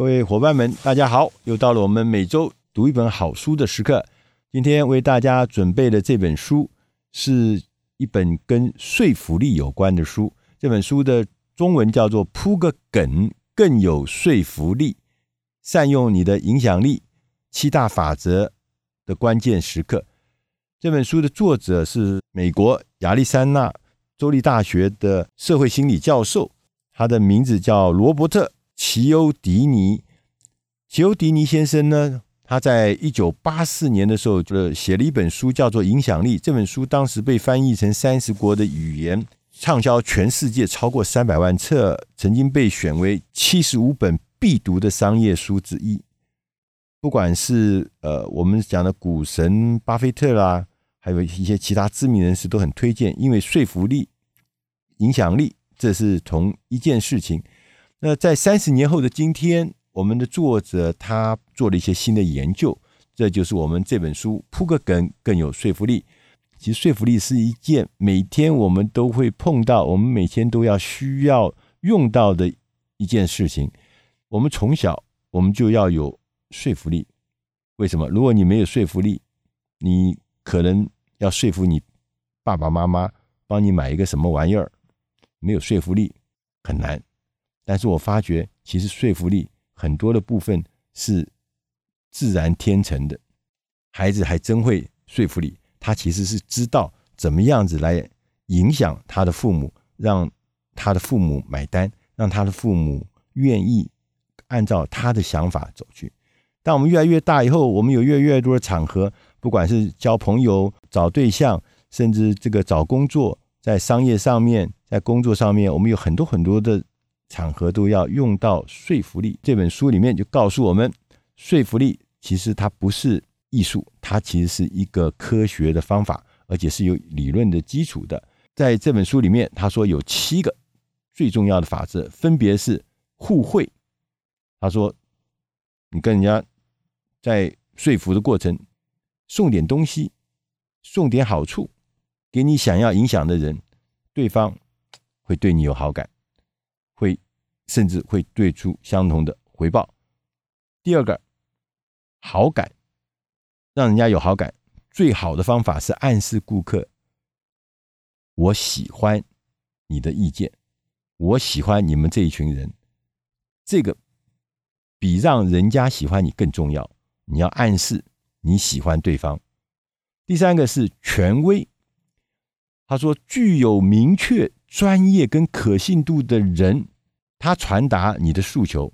各位伙伴们，大家好！又到了我们每周读一本好书的时刻。今天为大家准备的这本书是一本跟说服力有关的书。这本书的中文叫做《铺个梗更有说服力》，善用你的影响力，七大法则的关键时刻。这本书的作者是美国亚利桑那州立大学的社会心理教授，他的名字叫罗伯特。齐欧迪尼，齐欧迪尼先生呢，他在一九八四年的时候就写了一本书，叫做《影响力》。这本书当时被翻译成三十国的语言，畅销全世界超过三百万册，曾经被选为七十五本必读的商业书之一。不管是呃我们讲的股神巴菲特啦，还有一些其他知名人士都很推荐，因为说服力、影响力，这是同一件事情。那在三十年后的今天，我们的作者他做了一些新的研究，这就是我们这本书铺个梗更有说服力。其实说服力是一件每天我们都会碰到，我们每天都要需要用到的一件事情。我们从小我们就要有说服力。为什么？如果你没有说服力，你可能要说服你爸爸妈妈帮你买一个什么玩意儿，没有说服力很难。但是我发觉，其实说服力很多的部分是自然天成的。孩子还真会说服力，他其实是知道怎么样子来影响他的父母，让他的父母买单，让他的父母愿意按照他的想法走去。当我们越来越大以后，我们有越来越多的场合，不管是交朋友、找对象，甚至这个找工作，在商业上面，在工作上面，我们有很多很多的。场合都要用到说服力。这本书里面就告诉我们，说服力其实它不是艺术，它其实是一个科学的方法，而且是有理论的基础的。在这本书里面，他说有七个最重要的法则，分别是互惠。他说，你跟人家在说服的过程，送点东西，送点好处给你想要影响的人，对方会对你有好感。会甚至会对出相同的回报。第二个，好感，让人家有好感，最好的方法是暗示顾客：我喜欢你的意见，我喜欢你们这一群人。这个比让人家喜欢你更重要。你要暗示你喜欢对方。第三个是权威。他说，具有明确。专业跟可信度的人，他传达你的诉求，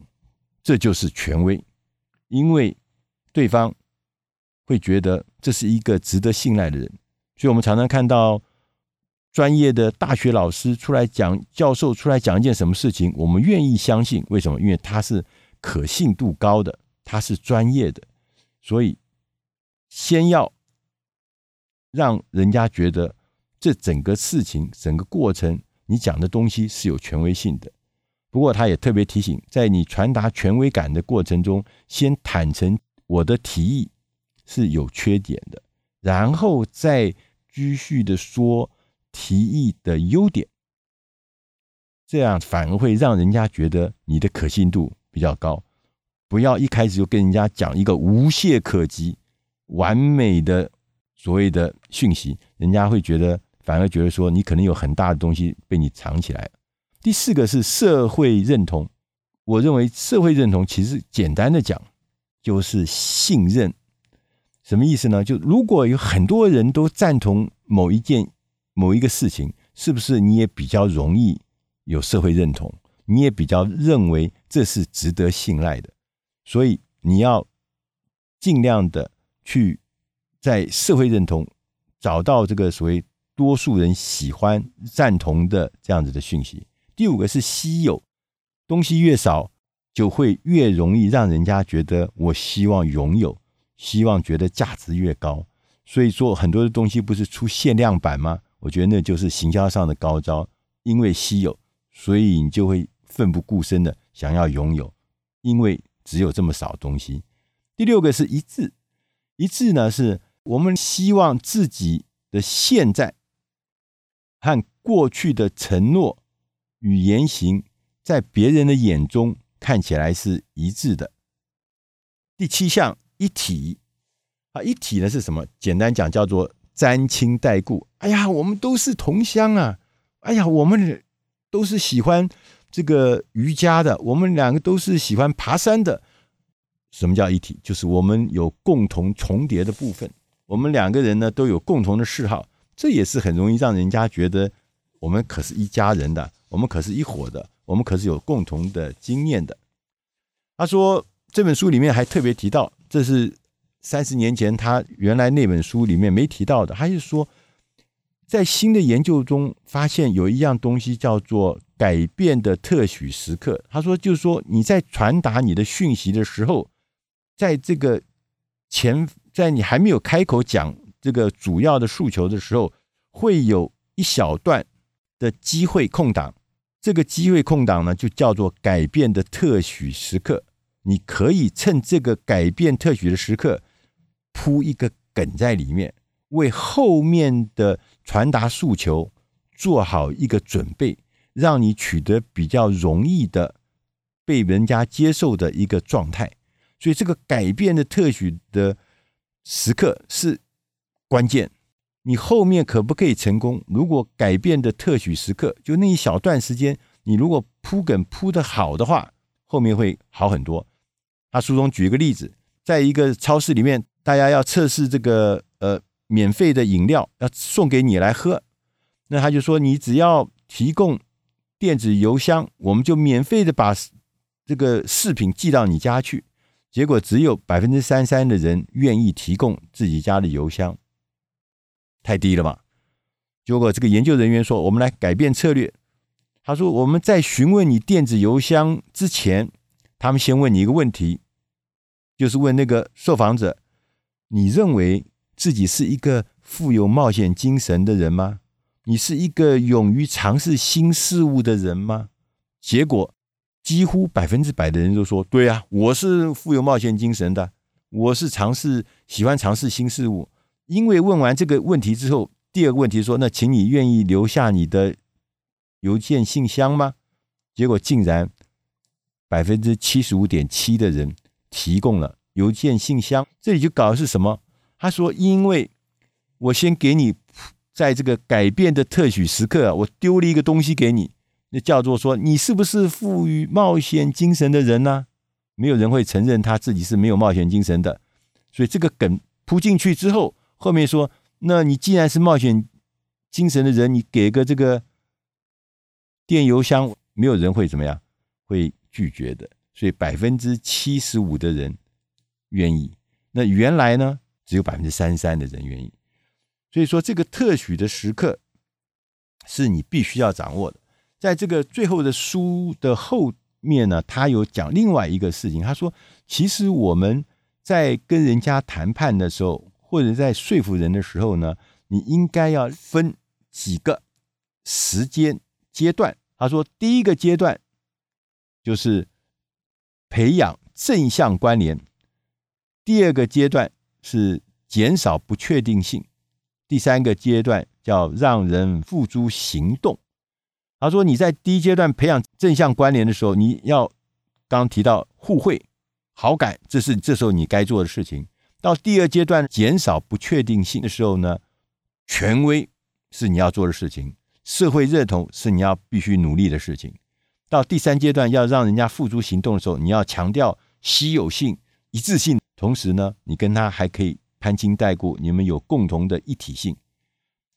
这就是权威，因为对方会觉得这是一个值得信赖的人。所以，我们常常看到专业的大学老师出来讲，教授出来讲一件什么事情，我们愿意相信。为什么？因为他是可信度高的，他是专业的。所以，先要让人家觉得这整个事情、整个过程。你讲的东西是有权威性的，不过他也特别提醒，在你传达权威感的过程中，先坦诚我的提议是有缺点的，然后再继续的说提议的优点，这样反而会让人家觉得你的可信度比较高。不要一开始就跟人家讲一个无懈可击、完美的所谓的讯息，人家会觉得。反而觉得说你可能有很大的东西被你藏起来。第四个是社会认同，我认为社会认同其实简单的讲就是信任。什么意思呢？就如果有很多人都赞同某一件某一个事情，是不是你也比较容易有社会认同？你也比较认为这是值得信赖的。所以你要尽量的去在社会认同找到这个所谓。多数人喜欢赞同的这样子的讯息。第五个是稀有，东西越少，就会越容易让人家觉得我希望拥有，希望觉得价值越高。所以说很多的东西不是出限量版吗？我觉得那就是行销上的高招。因为稀有，所以你就会奋不顾身的想要拥有，因为只有这么少东西。第六个是一致，一致呢是我们希望自己的现在。和过去的承诺与言行，在别人的眼中看起来是一致的。第七项一体啊，一体呢是什么？简单讲叫做沾亲带故。哎呀，我们都是同乡啊！哎呀，我们都是喜欢这个瑜伽的，我们两个都是喜欢爬山的。什么叫一体？就是我们有共同重叠的部分。我们两个人呢都有共同的嗜好，这也是很容易让人家觉得我们可是一家人的，我们可是一伙的，我们可是有共同的经验的。他说这本书里面还特别提到，这是三十年前他原来那本书里面没提到的。他就说，在新的研究中发现有一样东西叫做改变的特许时刻。他说，就是说你在传达你的讯息的时候，在这个前。在你还没有开口讲这个主要的诉求的时候，会有一小段的机会空档。这个机会空档呢，就叫做改变的特许时刻。你可以趁这个改变特许的时刻，铺一个梗在里面，为后面的传达诉求做好一个准备，让你取得比较容易的被人家接受的一个状态。所以，这个改变的特许的。时刻是关键，你后面可不可以成功？如果改变的特许时刻，就那一小段时间，你如果铺梗铺得好的话，后面会好很多。他书中举一个例子，在一个超市里面，大家要测试这个呃免费的饮料，要送给你来喝，那他就说，你只要提供电子邮箱，我们就免费的把这个饰品寄到你家去。结果只有百分之三三的人愿意提供自己家的邮箱，太低了嘛？结果这个研究人员说：“我们来改变策略。”他说：“我们在询问你电子邮箱之前，他们先问你一个问题，就是问那个受访者：你认为自己是一个富有冒险精神的人吗？你是一个勇于尝试新事物的人吗？”结果。几乎百分之百的人都说：“对啊，我是富有冒险精神的，我是尝试喜欢尝试新事物。”因为问完这个问题之后，第二个问题说：“那请你愿意留下你的邮件信箱吗？”结果竟然百分之七十五点七的人提供了邮件信箱。这里就搞的是什么？他说：“因为我先给你在这个改变的特许时刻，我丢了一个东西给你。”那叫做说，你是不是富于冒险精神的人呢？没有人会承认他自己是没有冒险精神的。所以这个梗铺进去之后，后面说，那你既然是冒险精神的人，你给个这个电邮箱，没有人会怎么样，会拒绝的。所以百分之七十五的人愿意，那原来呢，只有百分之三十三的人愿意。所以说，这个特许的时刻是你必须要掌握的。在这个最后的书的后面呢，他有讲另外一个事情。他说，其实我们在跟人家谈判的时候，或者在说服人的时候呢，你应该要分几个时间阶段。他说，第一个阶段就是培养正向关联，第二个阶段是减少不确定性，第三个阶段叫让人付诸行动。他说：“你在第一阶段培养正向关联的时候，你要刚提到互惠、好感，这是这时候你该做的事情。到第二阶段减少不确定性的时候呢，权威是你要做的事情，社会认同是你要必须努力的事情。到第三阶段要让人家付诸行动的时候，你要强调稀有性、一致性，同时呢，你跟他还可以攀亲带故，你们有共同的一体性。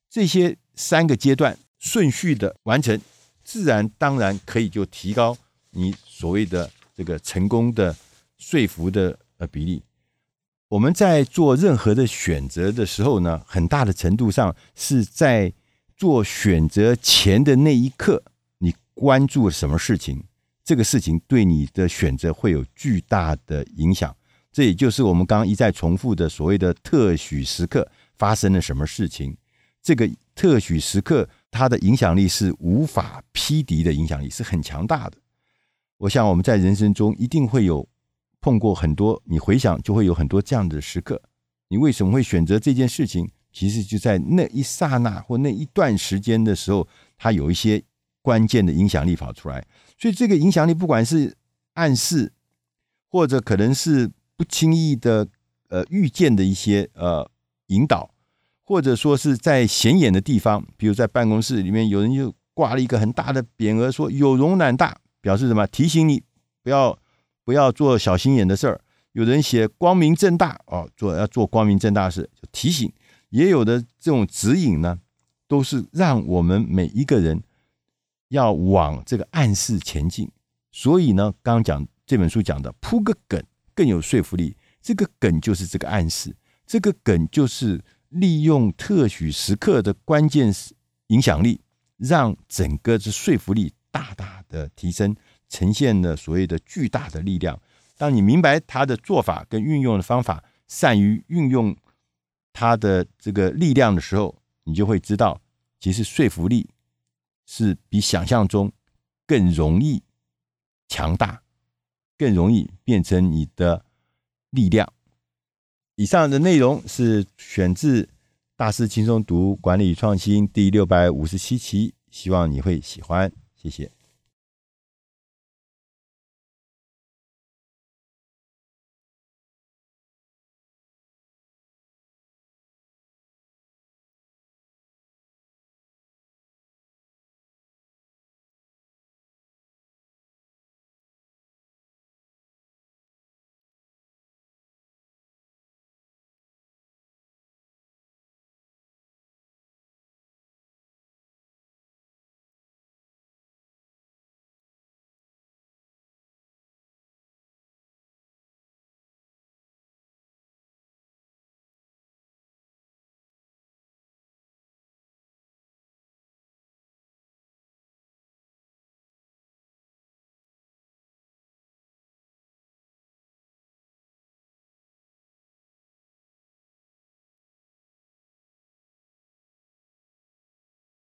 这些三个阶段。”顺序的完成，自然当然可以就提高你所谓的这个成功的说服的呃比例。我们在做任何的选择的时候呢，很大的程度上是在做选择前的那一刻，你关注了什么事情，这个事情对你的选择会有巨大的影响。这也就是我们刚刚一再重复的所谓的特许时刻发生了什么事情，这个特许时刻。它的影响力是无法匹敌的影响力，是很强大的。我想我们在人生中一定会有碰过很多，你回想就会有很多这样的时刻。你为什么会选择这件事情？其实就在那一刹那或那一段时间的时候，它有一些关键的影响力跑出来。所以这个影响力，不管是暗示，或者可能是不轻易的呃预见的一些呃引导，或者说是在显眼的地方，比如在办公室里面，有人就挂了一个很大的匾额，说“有容乃大”，表示什么？提醒你不要不要做小心眼的事儿。有人写“光明正大”哦，做要做光明正大事，就提醒；也有的这种指引呢，都是让我们每一个人要往这个暗示前进。所以呢，刚讲这本书讲的铺个梗更有说服力。这个梗就是这个暗示，这个梗就是利用特许时刻的关键是影响力，让整个的说服力大大的提升，呈现了所谓的巨大的力量。当你明白他的做法跟运用的方法，善于运用他的这个力量的时候，你就会知道，其实说服力是比想象中更容易。强大，更容易变成你的力量。以上的内容是选自《大师轻松读管理创新》第六百五十七期，希望你会喜欢。谢谢。